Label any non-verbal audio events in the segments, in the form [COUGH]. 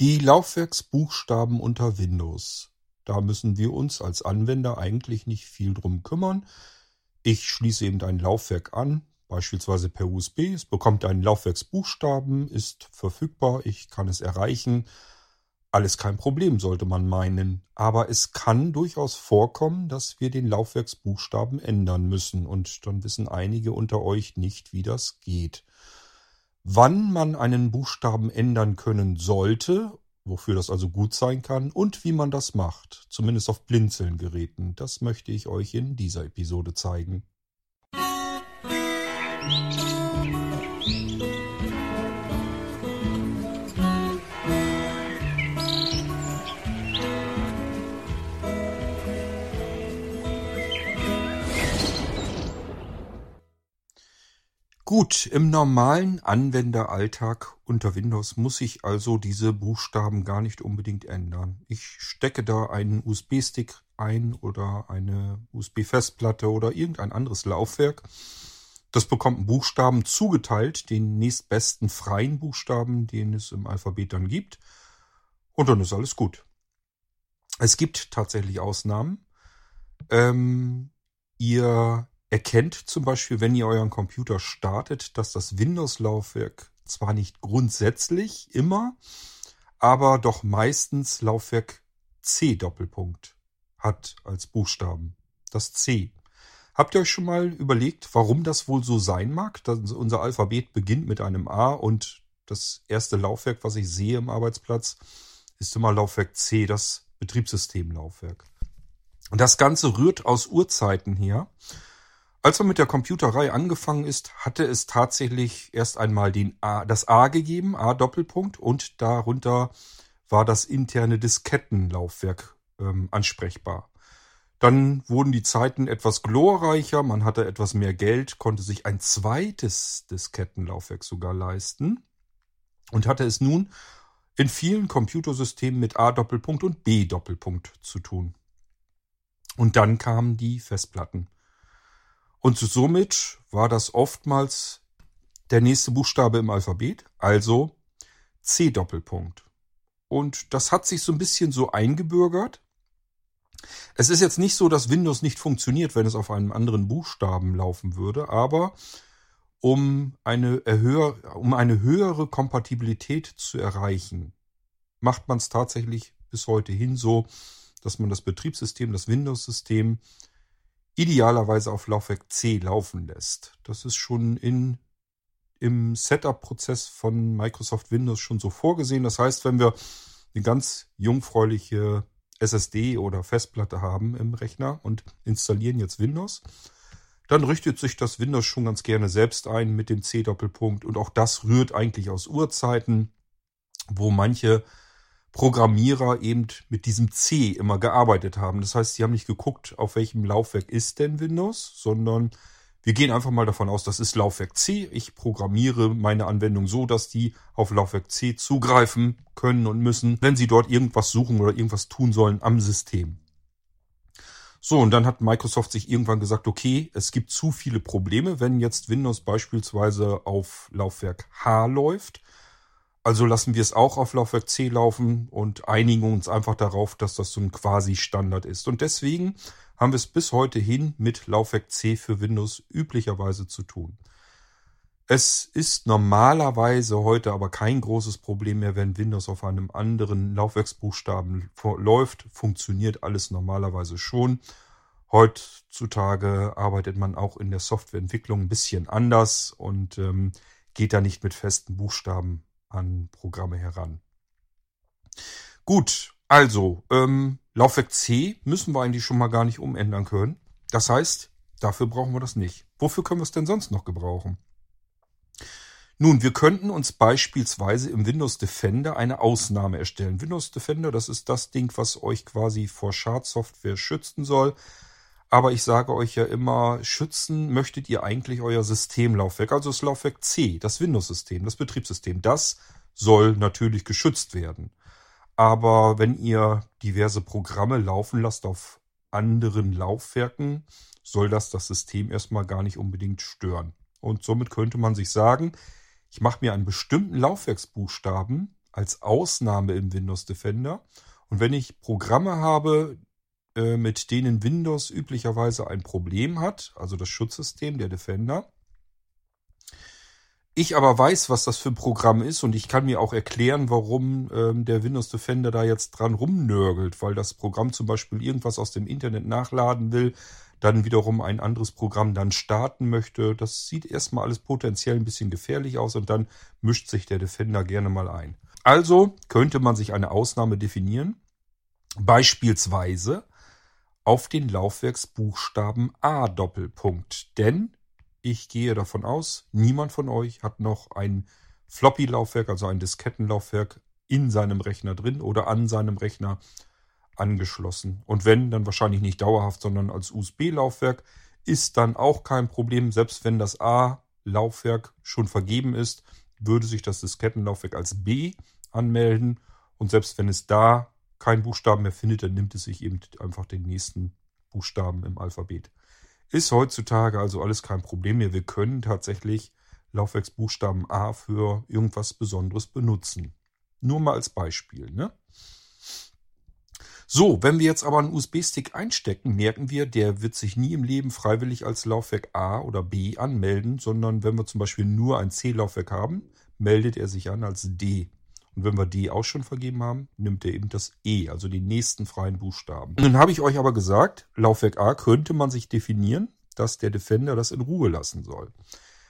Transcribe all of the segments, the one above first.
Die Laufwerksbuchstaben unter Windows. Da müssen wir uns als Anwender eigentlich nicht viel drum kümmern. Ich schließe eben ein Laufwerk an, beispielsweise per USB. Es bekommt einen Laufwerksbuchstaben, ist verfügbar, ich kann es erreichen. Alles kein Problem, sollte man meinen. Aber es kann durchaus vorkommen, dass wir den Laufwerksbuchstaben ändern müssen. Und dann wissen einige unter euch nicht, wie das geht. Wann man einen Buchstaben ändern können sollte, wofür das also gut sein kann, und wie man das macht, zumindest auf Blinzeln-Geräten, das möchte ich euch in dieser Episode zeigen. Musik Gut, im normalen Anwenderalltag unter Windows muss ich also diese Buchstaben gar nicht unbedingt ändern. Ich stecke da einen USB-Stick ein oder eine USB-Festplatte oder irgendein anderes Laufwerk. Das bekommt einen Buchstaben zugeteilt, den nächstbesten freien Buchstaben, den es im Alphabet dann gibt. Und dann ist alles gut. Es gibt tatsächlich Ausnahmen. Ähm, ihr erkennt zum Beispiel, wenn ihr euren Computer startet, dass das Windows-Laufwerk zwar nicht grundsätzlich immer, aber doch meistens Laufwerk C Doppelpunkt hat als Buchstaben. Das C. Habt ihr euch schon mal überlegt, warum das wohl so sein mag? Dass unser Alphabet beginnt mit einem A und das erste Laufwerk, was ich sehe im Arbeitsplatz, ist immer Laufwerk C, das Betriebssystemlaufwerk. Und das Ganze rührt aus Urzeiten her. Als man mit der Computerei angefangen ist, hatte es tatsächlich erst einmal den A, das A gegeben, A Doppelpunkt, und darunter war das interne Diskettenlaufwerk ähm, ansprechbar. Dann wurden die Zeiten etwas glorreicher, man hatte etwas mehr Geld, konnte sich ein zweites Diskettenlaufwerk sogar leisten und hatte es nun in vielen Computersystemen mit A Doppelpunkt und B Doppelpunkt zu tun. Und dann kamen die Festplatten. Und somit war das oftmals der nächste Buchstabe im Alphabet, also C Doppelpunkt. Und das hat sich so ein bisschen so eingebürgert. Es ist jetzt nicht so, dass Windows nicht funktioniert, wenn es auf einem anderen Buchstaben laufen würde, aber um eine, erhöher, um eine höhere Kompatibilität zu erreichen, macht man es tatsächlich bis heute hin so, dass man das Betriebssystem, das Windows-System idealerweise auf Laufwerk C laufen lässt. Das ist schon in, im Setup-Prozess von Microsoft Windows schon so vorgesehen. Das heißt, wenn wir eine ganz jungfräuliche SSD oder Festplatte haben im Rechner und installieren jetzt Windows, dann richtet sich das Windows schon ganz gerne selbst ein mit dem C-Doppelpunkt und auch das rührt eigentlich aus Urzeiten, wo manche Programmierer eben mit diesem C immer gearbeitet haben. Das heißt, sie haben nicht geguckt, auf welchem Laufwerk ist denn Windows, sondern wir gehen einfach mal davon aus, das ist Laufwerk C. Ich programmiere meine Anwendung so, dass die auf Laufwerk C zugreifen können und müssen, wenn sie dort irgendwas suchen oder irgendwas tun sollen am System. So, und dann hat Microsoft sich irgendwann gesagt, okay, es gibt zu viele Probleme, wenn jetzt Windows beispielsweise auf Laufwerk H läuft also lassen wir es auch auf Laufwerk C laufen und einigen uns einfach darauf, dass das so ein quasi Standard ist. Und deswegen haben wir es bis heute hin mit Laufwerk C für Windows üblicherweise zu tun. Es ist normalerweise heute aber kein großes Problem mehr, wenn Windows auf einem anderen Laufwerksbuchstaben läuft. Funktioniert alles normalerweise schon. Heutzutage arbeitet man auch in der Softwareentwicklung ein bisschen anders und ähm, geht da nicht mit festen Buchstaben an Programme heran. Gut, also ähm, Laufwerk C müssen wir eigentlich schon mal gar nicht umändern können. Das heißt, dafür brauchen wir das nicht. Wofür können wir es denn sonst noch gebrauchen? Nun, wir könnten uns beispielsweise im Windows Defender eine Ausnahme erstellen. Windows Defender, das ist das Ding, was euch quasi vor Schadsoftware schützen soll. Aber ich sage euch ja immer, schützen möchtet ihr eigentlich euer Systemlaufwerk, also das Laufwerk C, das Windows-System, das Betriebssystem. Das soll natürlich geschützt werden. Aber wenn ihr diverse Programme laufen lasst auf anderen Laufwerken, soll das das System erstmal gar nicht unbedingt stören. Und somit könnte man sich sagen, ich mache mir einen bestimmten Laufwerksbuchstaben als Ausnahme im Windows Defender. Und wenn ich Programme habe, äh, mit denen Windows üblicherweise ein Problem hat, also das Schutzsystem, der Defender, ich aber weiß, was das für ein Programm ist und ich kann mir auch erklären, warum ähm, der Windows Defender da jetzt dran rumnörgelt, weil das Programm zum Beispiel irgendwas aus dem Internet nachladen will, dann wiederum ein anderes Programm dann starten möchte. Das sieht erstmal alles potenziell ein bisschen gefährlich aus und dann mischt sich der Defender gerne mal ein. Also könnte man sich eine Ausnahme definieren, beispielsweise auf den Laufwerksbuchstaben A Doppelpunkt. Denn ich gehe davon aus, niemand von euch hat noch ein Floppy-Laufwerk, also ein Diskettenlaufwerk in seinem Rechner drin oder an seinem Rechner angeschlossen. Und wenn, dann wahrscheinlich nicht dauerhaft, sondern als USB-Laufwerk, ist dann auch kein Problem. Selbst wenn das A-Laufwerk schon vergeben ist, würde sich das Diskettenlaufwerk als B anmelden. Und selbst wenn es da keinen Buchstaben mehr findet, dann nimmt es sich eben einfach den nächsten Buchstaben im Alphabet. Ist heutzutage also alles kein Problem mehr. Wir können tatsächlich Laufwerksbuchstaben A für irgendwas Besonderes benutzen. Nur mal als Beispiel. Ne? So, wenn wir jetzt aber einen USB-Stick einstecken, merken wir, der wird sich nie im Leben freiwillig als Laufwerk A oder B anmelden, sondern wenn wir zum Beispiel nur ein C-Laufwerk haben, meldet er sich an als D. Und wenn wir D auch schon vergeben haben, nimmt er eben das E, also den nächsten freien Buchstaben. Nun habe ich euch aber gesagt, Laufwerk A könnte man sich definieren, dass der Defender das in Ruhe lassen soll.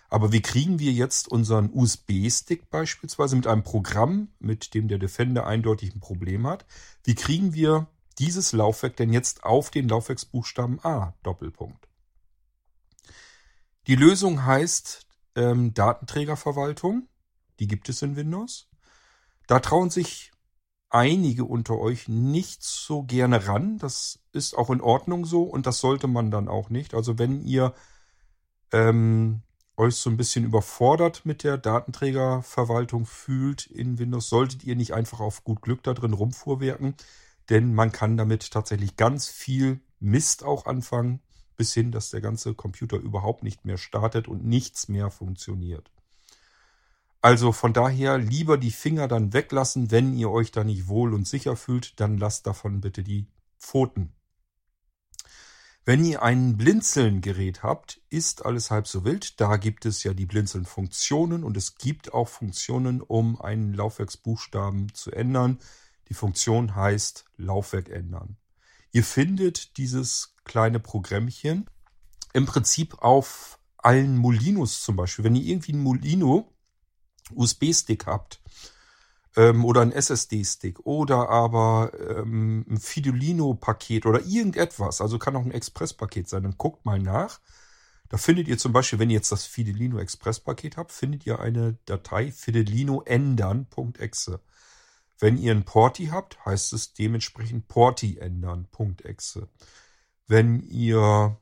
Aber wie kriegen wir jetzt unseren USB-Stick beispielsweise mit einem Programm, mit dem der Defender eindeutig ein Problem hat? Wie kriegen wir dieses Laufwerk denn jetzt auf den Laufwerksbuchstaben A Doppelpunkt? Die Lösung heißt ähm, Datenträgerverwaltung. Die gibt es in Windows. Da trauen sich einige unter euch nicht so gerne ran. Das ist auch in Ordnung so und das sollte man dann auch nicht. Also wenn ihr ähm, euch so ein bisschen überfordert mit der Datenträgerverwaltung fühlt in Windows, solltet ihr nicht einfach auf gut Glück da drin rumfuhrwerken, denn man kann damit tatsächlich ganz viel Mist auch anfangen, bis hin, dass der ganze Computer überhaupt nicht mehr startet und nichts mehr funktioniert. Also von daher lieber die Finger dann weglassen, wenn ihr euch da nicht wohl und sicher fühlt, dann lasst davon bitte die Pfoten. Wenn ihr ein Blinzeln-Gerät habt, ist alles halb so wild. Da gibt es ja die Blinzeln-Funktionen und es gibt auch Funktionen, um einen Laufwerksbuchstaben zu ändern. Die Funktion heißt Laufwerk ändern. Ihr findet dieses kleine Programmchen im Prinzip auf allen Molinos zum Beispiel. Wenn ihr irgendwie ein Molino USB-Stick habt ähm, oder ein SSD-Stick oder aber ähm, ein Fidolino-Paket oder irgendetwas, also kann auch ein Express-Paket sein, dann guckt mal nach. Da findet ihr zum Beispiel, wenn ihr jetzt das Fidelino Express-Paket habt, findet ihr eine Datei Fidelino ändern.exe. Wenn ihr ein Porti habt, heißt es dementsprechend Porti ändern.exe. Wenn ihr,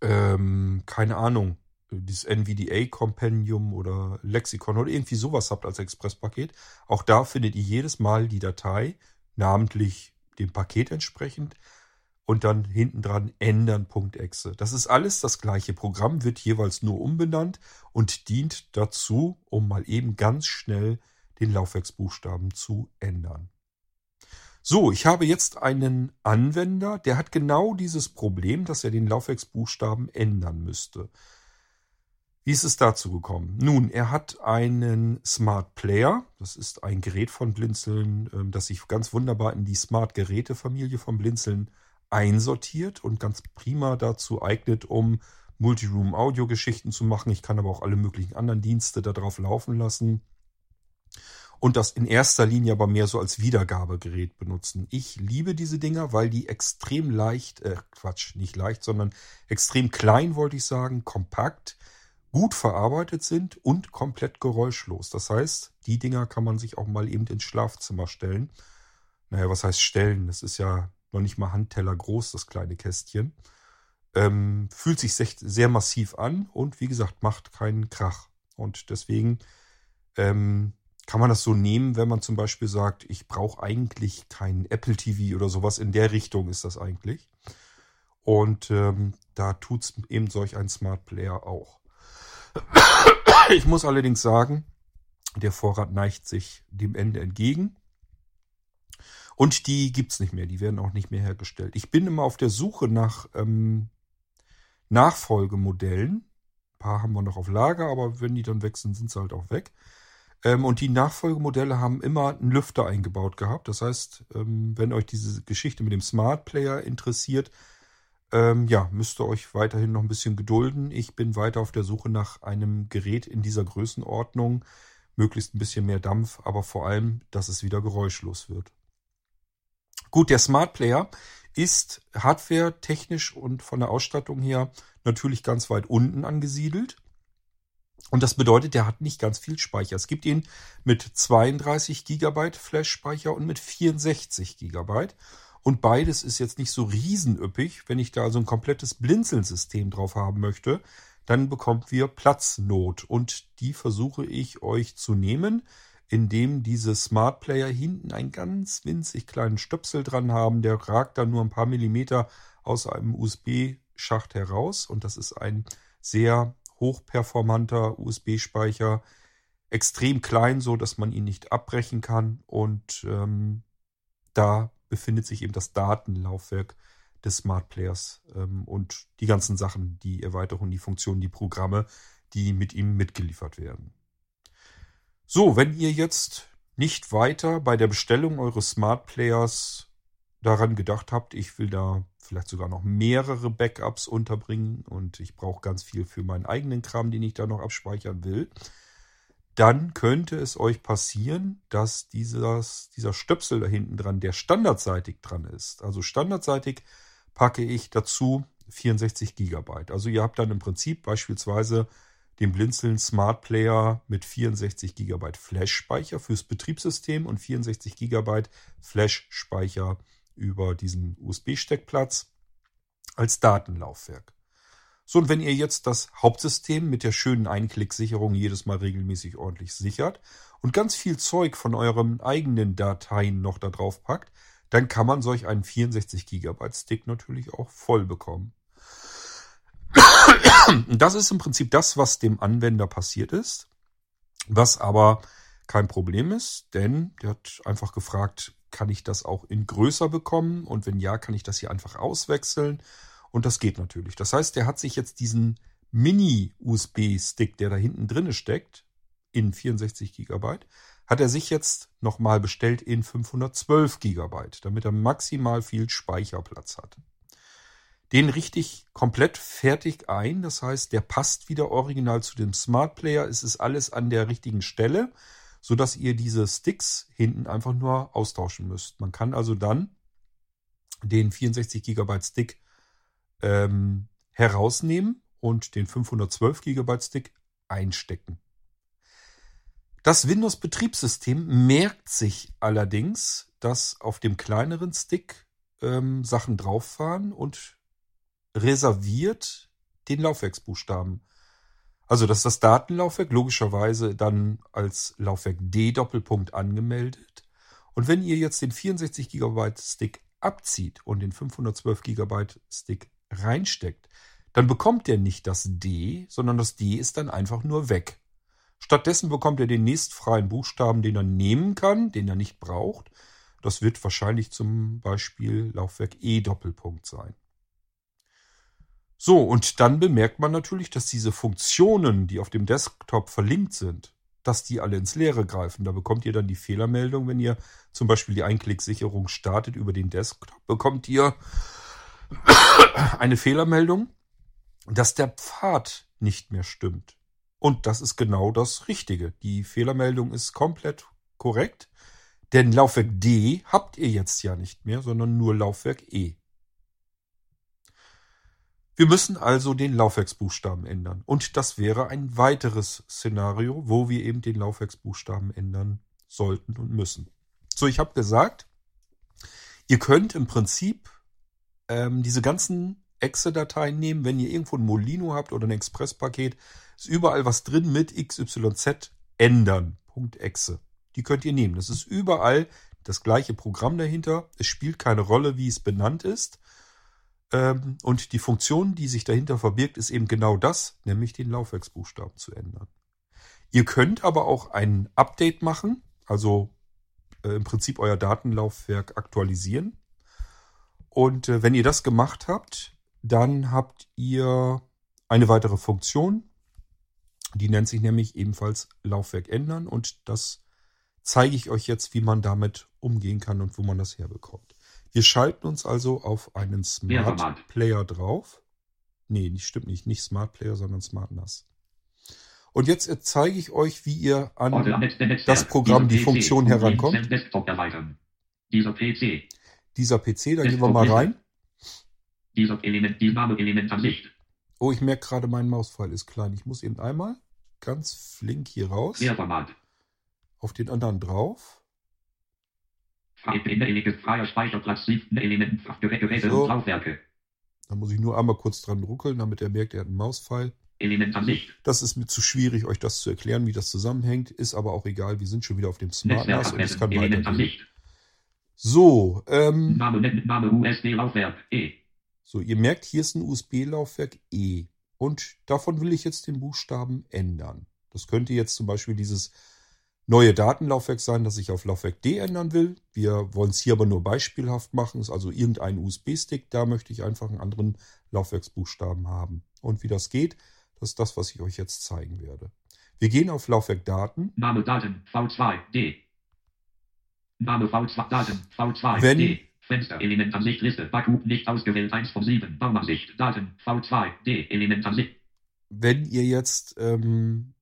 ähm, keine Ahnung, dieses NVDA-Kompendium oder Lexikon oder irgendwie sowas habt als Expresspaket, auch da findet ihr jedes Mal die Datei, namentlich dem Paket entsprechend, und dann hinten dran ändern.exe. Das ist alles das gleiche Programm, wird jeweils nur umbenannt und dient dazu, um mal eben ganz schnell den Laufwerksbuchstaben zu ändern. So, ich habe jetzt einen Anwender, der hat genau dieses Problem, dass er den Laufwerksbuchstaben ändern müsste. Wie ist es dazu gekommen? Nun, er hat einen Smart Player. Das ist ein Gerät von Blinzeln, ähm, das sich ganz wunderbar in die Smart-Geräte-Familie von Blinzeln einsortiert und ganz prima dazu eignet, um Multiroom-Audio-Geschichten zu machen. Ich kann aber auch alle möglichen anderen Dienste darauf laufen lassen. Und das in erster Linie aber mehr so als Wiedergabegerät benutzen. Ich liebe diese Dinger, weil die extrem leicht, äh, Quatsch, nicht leicht, sondern extrem klein, wollte ich sagen, kompakt gut verarbeitet sind und komplett geräuschlos. Das heißt, die Dinger kann man sich auch mal eben ins Schlafzimmer stellen. Naja, was heißt stellen? Das ist ja noch nicht mal Handteller groß, das kleine Kästchen. Ähm, fühlt sich sehr massiv an und wie gesagt, macht keinen Krach. Und deswegen ähm, kann man das so nehmen, wenn man zum Beispiel sagt, ich brauche eigentlich keinen Apple TV oder sowas. In der Richtung ist das eigentlich. Und ähm, da tut's eben solch ein Smart Player auch. Ich muss allerdings sagen, Der Vorrat neigt sich dem Ende entgegen. Und die gibt's nicht mehr, die werden auch nicht mehr hergestellt. Ich bin immer auf der Suche nach ähm, Nachfolgemodellen. Ein paar haben wir noch auf Lager, aber wenn die dann weg sind, sind sie halt auch weg. Ähm, und die Nachfolgemodelle haben immer einen Lüfter eingebaut gehabt. Das heißt, ähm, wenn euch diese Geschichte mit dem Smart Player interessiert, ähm, ja, müsst ihr euch weiterhin noch ein bisschen gedulden. Ich bin weiter auf der Suche nach einem Gerät in dieser Größenordnung. Möglichst ein bisschen mehr Dampf, aber vor allem, dass es wieder geräuschlos wird. Gut, der Smart Player ist hardware technisch und von der Ausstattung her natürlich ganz weit unten angesiedelt. Und das bedeutet, der hat nicht ganz viel Speicher. Es gibt ihn mit 32 GB Flash-Speicher und mit 64 GB. Und beides ist jetzt nicht so riesenüppig. Wenn ich da also ein komplettes Blinzeln-System drauf haben möchte, dann bekommt wir Platznot. Und die versuche ich euch zu nehmen, indem diese Smart Player hinten einen ganz winzig kleinen Stöpsel dran haben. Der ragt dann nur ein paar Millimeter aus einem USB-Schacht heraus. Und das ist ein sehr hochperformanter USB-Speicher. Extrem klein, so dass man ihn nicht abbrechen kann. Und ähm, da befindet sich eben das Datenlaufwerk des Smart Players ähm, und die ganzen Sachen, die Erweiterungen, die Funktionen, die Programme, die mit ihm mitgeliefert werden. So, wenn ihr jetzt nicht weiter bei der Bestellung eures Smart Players daran gedacht habt, ich will da vielleicht sogar noch mehrere Backups unterbringen und ich brauche ganz viel für meinen eigenen Kram, den ich da noch abspeichern will, dann könnte es euch passieren, dass dieses, dieser Stöpsel da hinten dran, der standardseitig dran ist. Also standardseitig packe ich dazu 64 Gigabyte. Also ihr habt dann im Prinzip beispielsweise den Blinzeln Smart Player mit 64 Gigabyte Flash-Speicher fürs Betriebssystem und 64 Gigabyte Flash-Speicher über diesen USB-Steckplatz als Datenlaufwerk. So, und wenn ihr jetzt das Hauptsystem mit der schönen Einklicksicherung jedes Mal regelmäßig ordentlich sichert und ganz viel Zeug von euren eigenen Dateien noch da drauf packt, dann kann man solch einen 64 GB Stick natürlich auch voll bekommen. Das ist im Prinzip das, was dem Anwender passiert ist, was aber kein Problem ist, denn der hat einfach gefragt, kann ich das auch in größer bekommen und wenn ja, kann ich das hier einfach auswechseln und das geht natürlich. Das heißt, der hat sich jetzt diesen Mini-USB-Stick, der da hinten drinne steckt, in 64 Gigabyte, hat er sich jetzt nochmal bestellt in 512 Gigabyte, damit er maximal viel Speicherplatz hat. Den richte ich komplett fertig ein. Das heißt, der passt wieder original zu dem Smart Player. Es ist alles an der richtigen Stelle, so dass ihr diese Sticks hinten einfach nur austauschen müsst. Man kann also dann den 64 Gigabyte Stick ähm, herausnehmen und den 512 GB Stick einstecken. Das Windows-Betriebssystem merkt sich allerdings, dass auf dem kleineren Stick ähm, Sachen drauf waren und reserviert den Laufwerksbuchstaben. Also das ist das Datenlaufwerk, logischerweise dann als Laufwerk D Doppelpunkt angemeldet. Und wenn ihr jetzt den 64 GB Stick abzieht und den 512 GB Stick reinsteckt, dann bekommt er nicht das D, sondern das D ist dann einfach nur weg. Stattdessen bekommt er den nächstfreien Buchstaben, den er nehmen kann, den er nicht braucht. Das wird wahrscheinlich zum Beispiel Laufwerk E Doppelpunkt sein. So, und dann bemerkt man natürlich, dass diese Funktionen, die auf dem Desktop verlinkt sind, dass die alle ins Leere greifen. Da bekommt ihr dann die Fehlermeldung, wenn ihr zum Beispiel die Einklicksicherung startet über den Desktop, bekommt ihr eine Fehlermeldung, dass der Pfad nicht mehr stimmt. Und das ist genau das Richtige. Die Fehlermeldung ist komplett korrekt, denn Laufwerk D habt ihr jetzt ja nicht mehr, sondern nur Laufwerk E. Wir müssen also den Laufwerksbuchstaben ändern. Und das wäre ein weiteres Szenario, wo wir eben den Laufwerksbuchstaben ändern sollten und müssen. So, ich habe gesagt, ihr könnt im Prinzip ähm, diese ganzen Exe-Dateien nehmen. Wenn ihr irgendwo ein Molino habt oder ein Express-Paket, ist überall was drin mit XYZ ändern. .exe. Die könnt ihr nehmen. Das ist überall das gleiche Programm dahinter. Es spielt keine Rolle, wie es benannt ist. Ähm, und die Funktion, die sich dahinter verbirgt, ist eben genau das, nämlich den Laufwerksbuchstaben zu ändern. Ihr könnt aber auch ein Update machen, also äh, im Prinzip euer Datenlaufwerk aktualisieren. Und äh, wenn ihr das gemacht habt, dann habt ihr eine weitere Funktion. Die nennt sich nämlich ebenfalls Laufwerk ändern und das zeige ich euch jetzt, wie man damit umgehen kann und wo man das herbekommt. Wir schalten uns also auf einen Smart Player drauf. Nee, stimmt nicht. Nicht Smart Player, sondern Smart NAS. Und jetzt zeige ich euch, wie ihr an das Programm, die Funktion herankommt. Dieser PC. Dieser PC, da gehen wir mal rein. Dieser Element, die. Oh, ich merke gerade, mein Mauspfeil ist klein. Ich muss eben einmal ganz flink hier raus. Auf den anderen drauf. Freier Speicherplatz, siebten Elementen, Geräte So. und Laufwerke. Da muss ich nur einmal kurz dran ruckeln, damit er merkt, er hat einen Mauspfeil. Element. Das ist mir zu schwierig, euch das zu erklären, wie das zusammenhängt. Ist aber auch egal. Wir sind schon wieder auf dem Smart NAS und es kann weitergehen. So, ähm, Name, Name USB Laufwerk E. so, ihr merkt, hier ist ein USB-Laufwerk E. Und davon will ich jetzt den Buchstaben ändern. Das könnte jetzt zum Beispiel dieses neue Datenlaufwerk sein, das ich auf Laufwerk D ändern will. Wir wollen es hier aber nur beispielhaft machen. Ist also irgendein USB-Stick. Da möchte ich einfach einen anderen Laufwerksbuchstaben haben. Und wie das geht, das ist das, was ich euch jetzt zeigen werde. Wir gehen auf Laufwerk Daten. Name Daten V2 D. Name V2 Daten V2 Wenn- D. Fenster Element an Sicht Liste. Baku nicht ausgewählt. 1 von 7 Baumansicht Daten V2 D. Element an Sicht wenn ihr jetzt ähm,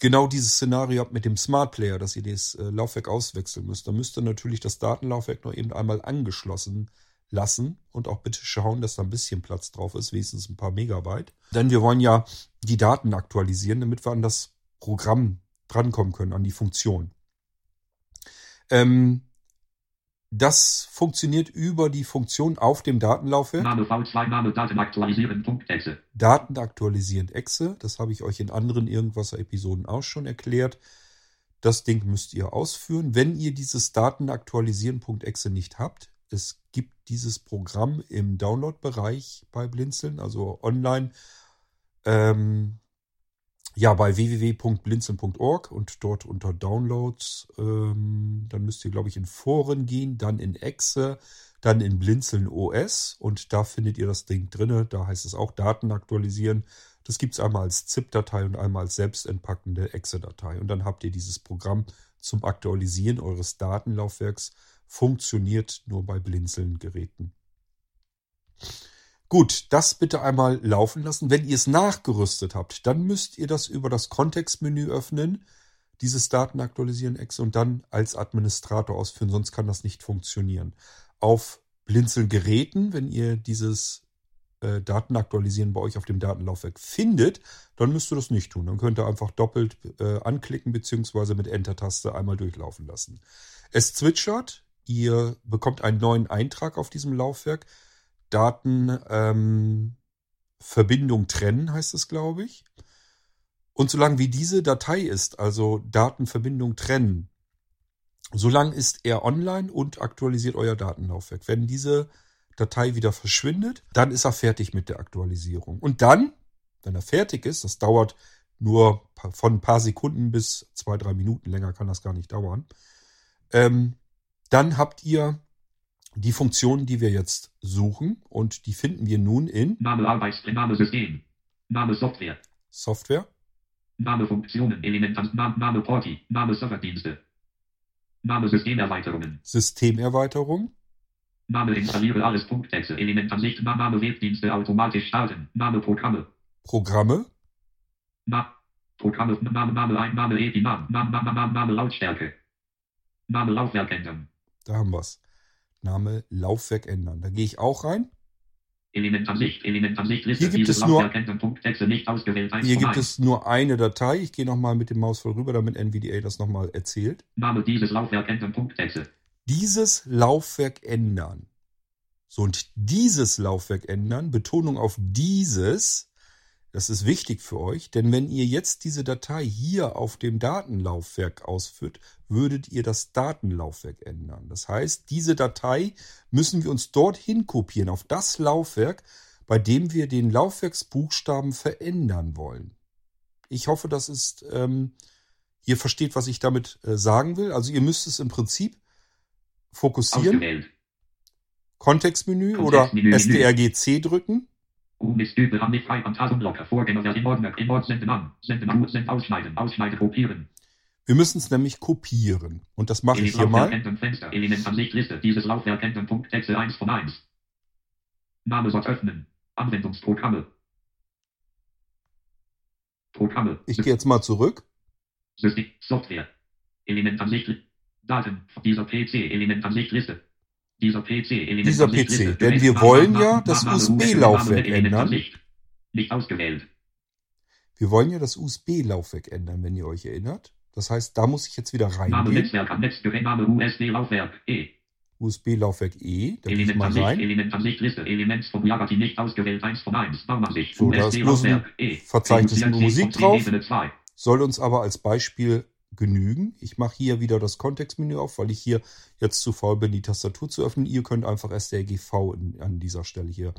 genau dieses Szenario habt mit dem Smart Player, dass ihr das äh, Laufwerk auswechseln müsst, dann müsst ihr natürlich das Datenlaufwerk noch eben einmal angeschlossen lassen und auch bitte schauen, dass da ein bisschen Platz drauf ist, wenigstens ein paar Megabyte. Denn wir wollen ja die Daten aktualisieren, damit wir an das Programm drankommen können, an die Funktion. Ähm, das funktioniert über die Funktion auf dem Datenlaufwerk. Name V2 Name Daten aktualisieren Punkt Exe Daten aktualisieren Exe. Das habe ich euch in anderen Irgendwasser-Episoden auch schon erklärt. Das Ding müsst ihr ausführen. Wenn ihr dieses Daten aktualisieren.exe nicht habt, es gibt dieses Programm im Download-Bereich bei Blinzeln, also online. Ähm, ja, bei www.blinzeln.org und dort unter Downloads. Ähm, dann müsst ihr, glaube ich, in Foren gehen, dann in Exe, dann in Blinzeln OS und da findet ihr das Ding drinne. Da heißt es auch Daten aktualisieren. Das gibt es einmal als ZIP-Datei und einmal als selbstentpackende Exe-Datei. Und dann habt ihr dieses Programm zum Aktualisieren eures Datenlaufwerks. Funktioniert nur bei Blinzeln-Geräten. Gut, das bitte einmal laufen lassen. Wenn ihr es nachgerüstet habt, dann müsst ihr das über das Kontextmenü öffnen, dieses Daten aktualisieren Exe und dann als Administrator ausführen, sonst kann das nicht funktionieren. Auf Blinzeln-Geräten, wenn ihr dieses äh, Daten bei euch auf dem Datenlaufwerk findet, dann müsst ihr das nicht tun. Dann könnt ihr einfach doppelt äh, anklicken beziehungsweise mit Enter-Taste einmal durchlaufen lassen. Es zwitschert, ihr bekommt einen neuen Eintrag auf diesem Laufwerk. Daten ähm, trennen heißt es, glaube ich. Und solange wie diese Datei ist, also Datenverbindung trennen, solange ist er online und aktualisiert euer Datenlaufwerk. Wenn diese Datei wieder verschwindet, dann ist er fertig mit der Aktualisierung. Und dann, wenn er fertig ist, das dauert nur von ein paar Sekunden bis zwei, drei Minuten, länger kann das gar nicht dauern, ähm, dann habt ihr die Funktionen, die wir jetzt suchen und die finden wir nun in Name Arbeits Name System. Name Software. Software, Name Funktionen Element Name, Name Porti Name Serverdienste. Name Systemerweiterungen. Systemerweiterung, Name installiere alles Punkt Exe Element an Sicht Name Webdienste automatisch starten Name Programme. Programme, Na, Programme, Name, Name, ein, Name, Name, Name, Name, Name, Name, Lautstärke. Name, Laufwerk ändern. da haben wir's. Name Laufwerk ändern. Da gehe ich auch rein. An Sicht, Liste, Hier gibt es nur- Hier gibt es nur eine Datei. Ich gehe nochmal mit dem Mausfall rüber, damit NVDA das nochmal erzählt. Name, dieses Laufwerk ändern. Dieses Laufwerk ändern. So, und dieses Laufwerk ändern, Betonung auf dieses, das ist wichtig für euch, denn wenn ihr jetzt diese Datei hier auf dem Datenlaufwerk ausführt, würdet ihr das Datenlaufwerk ändern. Das heißt, diese Datei müssen wir uns dorthin kopieren, auf das Laufwerk, bei dem wir den Laufwerksbuchstaben verändern wollen. Ich hoffe, das ist, ähm, ihr versteht, was ich damit äh, sagen will. Also ihr müsst es im Prinzip fokussieren, Ausgewählt. Kontextmenü Kontextmenü, oder Menü. STRG-C drücken. Um ist Übel an nicht frei Phantasmblocker. Vorgängerversion Ordner. In Ort senden an. Senden an. Send ausschneiden. Ausschneiden kopieren. Wir müssen es nämlich kopieren. Und das mache ich hier mal. Fenster. Element Ansicht Liste. Dieses Laufwerk Enden Punkt Texte 1 von 1. Name Sort öffnen. Anwendungsprogramme. Programme. Ich gehe jetzt mal zurück. System. Software. Element Ansicht. Daten. Dieser PC. Element Ansicht Liste. Dieser PC. Dieser PC, denn wir Name, wollen Name, ja das Name, USB-Laufwerk ändern. Nicht ausgewählt. Wir wollen ja das USB-Laufwerk ändern, wenn ihr euch erinnert. Das heißt, da muss ich jetzt wieder Name reingehen. Netzwerk am Netzgerät. Name USB-Laufwerk. E. USB-Laufwerk E. Da gehe ich mal rein. Element Ansicht Liste, Elements vom Jagati nicht ausgewählt, 1 von 1, Baumansicht, So, da ist bloß ein Laufwerk, E. Verzeichnis mit Musik 10 von 10, drauf. Ebene 2. Soll uns aber als Beispiel genügen. Ich mache hier wieder das Kontextmenü auf, weil ich hier jetzt zu faul bin, die Tastatur zu öffnen. Ihr könnt einfach STRGV an dieser Stelle hier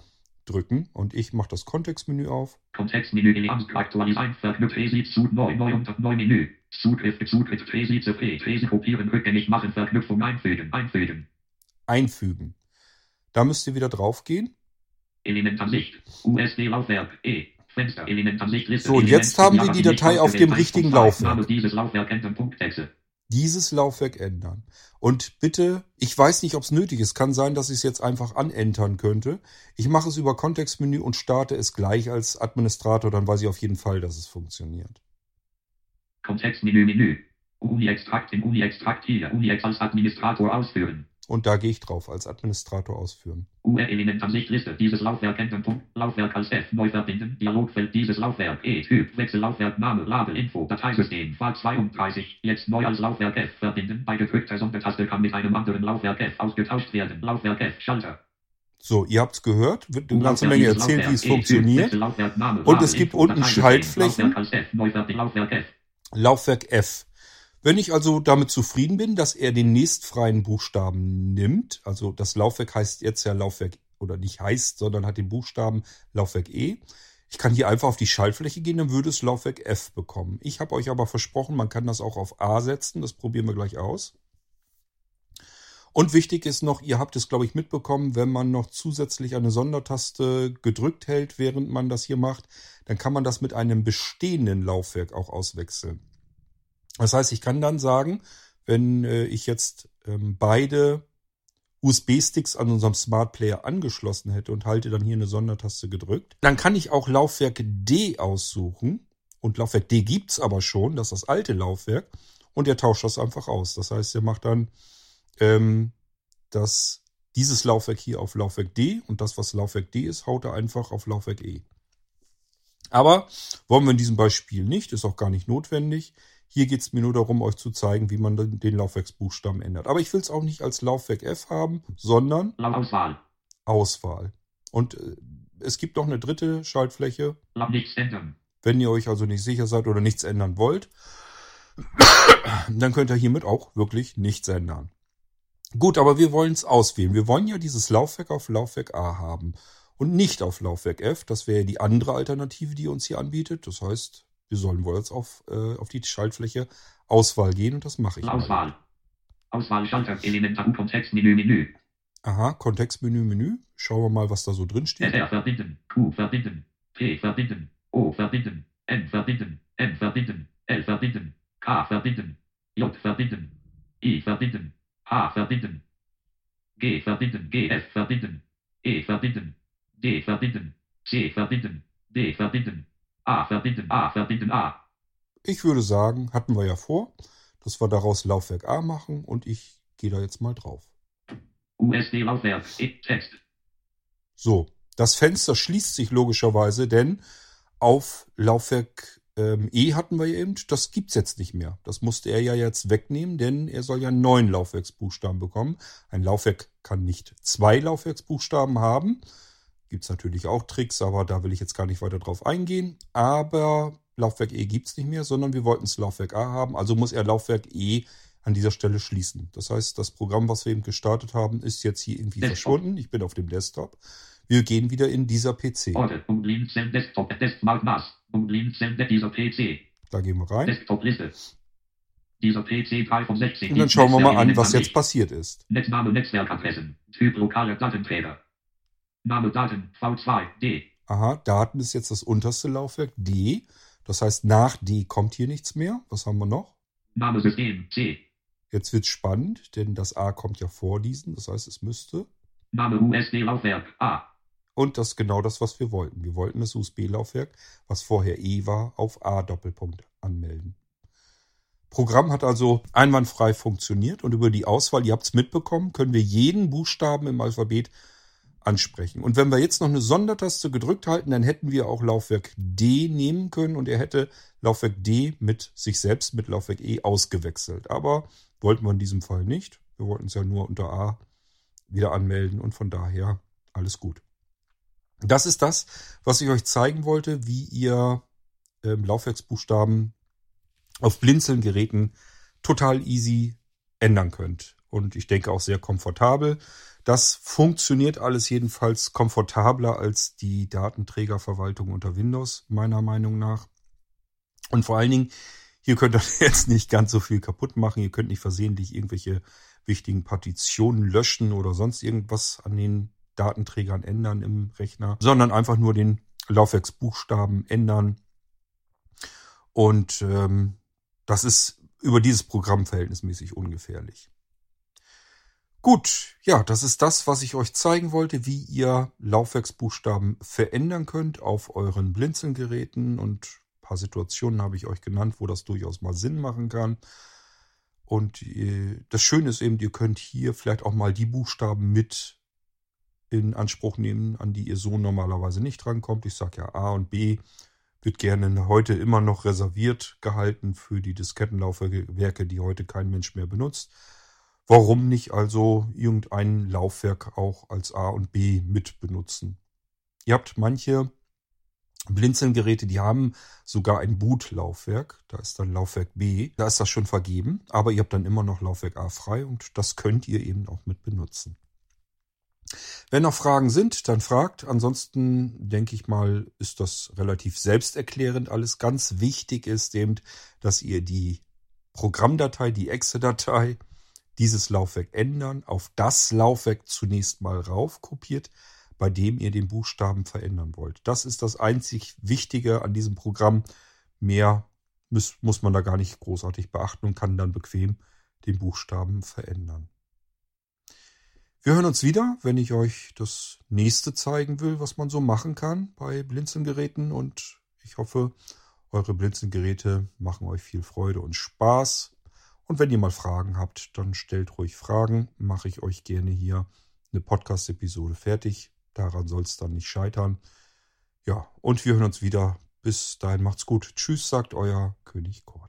drücken. Und ich mache das Kontextmenü auf. Kontextmenü, aktualisieren, verknüpft, Tresi, Zug, neu, neu unter, neu Menü. Zugriff, Zugriff, Tresi, CP, Tresi, kopieren, rückgängig machen, Verknüpfung, einfügen, einfügen. Einfügen. Da müsst ihr wieder draufgehen. Element Ansicht, USB-Laufwerk, E. So, und jetzt haben wir die Datei auf dem ausgewählt, 1 von richtigen 2. Laufwerk. Dieses Laufwerk ändern. Und bitte, ich weiß nicht, ob es nötig ist. Kann sein, dass ich es jetzt einfach anentern könnte. Ich mache es über Kontextmenü und starte es gleich als Administrator. Dann weiß ich auf jeden Fall, dass es funktioniert. Kontextmenü, Menü. Uni-Extrakt in Uni-Extrakt hier, Uni-Ex als Administrator ausführen. Und da gehe ich drauf, als Administrator ausführen. Ansicht Liste, dieses Laufwerk Enden Punkt, Laufwerk als F, neu verbinden, Dialogfeld, dieses Laufwerk, E, Typ, Wechsellaufwerk, Name, Label, Info, Dateisystem, Fall 32, jetzt neu als Laufwerk F verbinden, bei gedrückter Sondertaste kann mit einem anderen Laufwerk F ausgetauscht werden, Laufwerk F, Schalter. So, ihr habt es gehört. Wird eine ganze Laufwerk, Menge erzählt, wie es Laufwerk, E, funktioniert. Und es gibt unten Schaltflächen. Laufwerk F, Wenn ich also damit zufrieden bin, dass er den nächstfreien Buchstaben nimmt, also das Laufwerk heißt jetzt ja Laufwerk oder nicht heißt, sondern hat den Buchstaben Laufwerk E. Ich kann hier einfach auf die Schaltfläche gehen, dann würde es Laufwerk F bekommen. Ich habe euch aber versprochen, man kann das auch auf A setzen. Das probieren wir gleich aus. Und wichtig ist noch, ihr habt es, glaube ich, mitbekommen, wenn man noch zusätzlich eine Sondertaste gedrückt hält, während man das hier macht, dann kann man das mit einem bestehenden Laufwerk auch auswechseln. Das heißt, ich kann dann sagen, wenn äh, ich jetzt ähm, beide USB-Sticks an unserem Smart Player angeschlossen hätte und halte dann hier eine Sondertaste gedrückt, dann kann ich auch Laufwerk D aussuchen. Und Laufwerk D gibt's aber schon, das ist das alte Laufwerk. Und er tauscht das einfach aus. Das heißt, er macht dann ähm, das, dieses Laufwerk hier auf Laufwerk D und das, was Laufwerk D ist, haut er einfach auf Laufwerk E. Aber wollen wir in diesem Beispiel nicht, ist auch gar nicht notwendig. Hier geht es mir nur darum, euch zu zeigen, wie man den Laufwerksbuchstaben ändert. Aber ich will es auch nicht als Laufwerk F haben, sondern Auswahl, Auswahl. Und äh, es gibt noch eine dritte Schaltfläche, Lauf nichts ändern. wenn ihr euch also nicht sicher seid oder nichts ändern wollt, dann könnt ihr hiermit auch wirklich nichts ändern. Gut, aber wir wollen es auswählen. Wir wollen ja dieses Laufwerk auf Laufwerk A haben und nicht auf Laufwerk F. Das wäre die andere Alternative, die uns hier anbietet. Das heißt, wir sollen wohl jetzt auf, äh, auf die Schaltfläche Auswahl gehen und das mache ich mal. Auswahl. Auswahl Schalter, Element Akku, Kontextmenü, Menü. Aha, Kontextmenü, Menü. Schauen wir mal, was da so drin steht. SR verbinden, Q verbinden, P verbinden, O verbinden, N verbinden, M verbinden, L verbinden, K verbinden, J verbinden, I verbinden, H verbinden, G verbinden, GF verbinden, E verbinden, D verbinden, C verbinden, D verbinden, A verbinden, A verbinden, A. Ich würde sagen, hatten wir ja vor, dass wir daraus Laufwerk A machen und ich gehe da jetzt mal drauf. USB-Laufwerk, E, Text, So, das Fenster schließt sich logischerweise, denn auf Laufwerk ähm, E hatten wir eben, das gibt's jetzt nicht mehr. Das musste er ja jetzt wegnehmen, denn er soll ja einen neuen Laufwerksbuchstaben bekommen. Ein Laufwerk kann nicht zwei Laufwerksbuchstaben haben. Gibt's natürlich auch Tricks, aber da will ich jetzt gar nicht weiter drauf eingehen. Aber Laufwerk E gibt's nicht mehr, sondern wir wollten es Laufwerk A haben. Also muss er Laufwerk E an dieser Stelle schließen. Das heißt, das Programm, was wir eben gestartet haben, ist jetzt hier irgendwie Desktop. verschwunden. Ich bin auf dem Desktop. Wir gehen wieder in dieser PC. Orte. Um Desktop. Desktop. Um dieser. Da gehen wir rein. Desktop-Liste. Dieser PC 3 von 16. Und dann schauen wir mal an, was jetzt passiert ist. Netzname Netzwerkadressen. Typ lokale Datenträger. Name Daten V2 D. Aha, Daten ist jetzt das unterste Laufwerk D. Das heißt, nach D kommt hier nichts mehr. Was haben wir noch? Name System C. Jetzt wird's spannend, denn das A kommt ja vor diesen. Das heißt, es müsste. Name USD Laufwerk A. Und das ist genau das, was wir wollten. Wir wollten das USB-Laufwerk, was vorher E war, auf A Doppelpunkt anmelden. Programm hat also einwandfrei funktioniert und über die Auswahl, ihr habt es mitbekommen, können wir jeden Buchstaben im Alphabet ansprechen. Und wenn wir jetzt noch eine Sondertaste gedrückt halten, dann hätten wir auch Laufwerk D nehmen können und er hätte Laufwerk D mit sich selbst mit Laufwerk E ausgewechselt. Aber wollten wir in diesem Fall nicht. Wir wollten es ja nur unter A wieder anmelden und von daher alles gut. Das ist das, was ich euch zeigen wollte, wie ihr ähm, Laufwerksbuchstaben auf Blinzeln-Geräten total easy ändern könnt. Und ich denke auch sehr komfortabel. Das funktioniert alles jedenfalls komfortabler als die Datenträgerverwaltung unter Windows, meiner Meinung nach. Und vor allen Dingen, hier könnt ihr [LAUGHS] jetzt nicht ganz so viel kaputt machen. Ihr könnt nicht versehentlich irgendwelche wichtigen Partitionen löschen oder sonst irgendwas an den Datenträgern ändern im Rechner, sondern einfach nur den Laufwerksbuchstaben ändern. Und ähm, das ist über dieses Programm verhältnismäßig ungefährlich. Gut, ja, das ist das, was ich euch zeigen wollte, wie ihr Laufwerksbuchstaben verändern könnt auf euren Blinzelgeräten und ein paar Situationen habe ich euch genannt, wo das durchaus mal Sinn machen kann. Und äh, das Schöne ist eben, ihr könnt hier vielleicht auch mal die Buchstaben mit in Anspruch nehmen, an die ihr so normalerweise nicht rankommt. Ich sage ja A und B wird gerne heute immer noch reserviert gehalten für die Diskettenlaufwerke, die heute kein Mensch mehr benutzt. Warum nicht also irgendein Laufwerk auch als A und B mit benutzen? Ihr habt manche Blinzelgeräte, die haben sogar ein Boot-Laufwerk. Da ist dann Laufwerk B. Da ist das schon vergeben. Aber ihr habt dann immer noch Laufwerk A frei und das könnt ihr eben auch mit benutzen. Wenn noch Fragen sind, dann fragt. Ansonsten denke ich mal, ist das relativ selbsterklärend alles. Ganz wichtig ist eben, dass ihr die Programmdatei, die Exe-Datei, dieses Laufwerk ändern, auf das Laufwerk zunächst mal raufkopiert, bei dem ihr den Buchstaben verändern wollt. Das ist das einzig Wichtige an diesem Programm. Mehr muss, muss man da gar nicht großartig beachten und kann dann bequem den Buchstaben verändern. Wir hören uns wieder, wenn ich euch das nächste zeigen will, was man so machen kann bei Blinzelgeräten und ich hoffe, eure Blinzelgeräte machen euch viel Freude und Spaß. Und wenn ihr mal Fragen habt, dann stellt ruhig Fragen, mache ich euch gerne hier eine Podcast-Episode fertig. Daran soll es dann nicht scheitern. Ja, und wir hören uns wieder. Bis dahin macht's gut. Tschüss, sagt euer König Kort.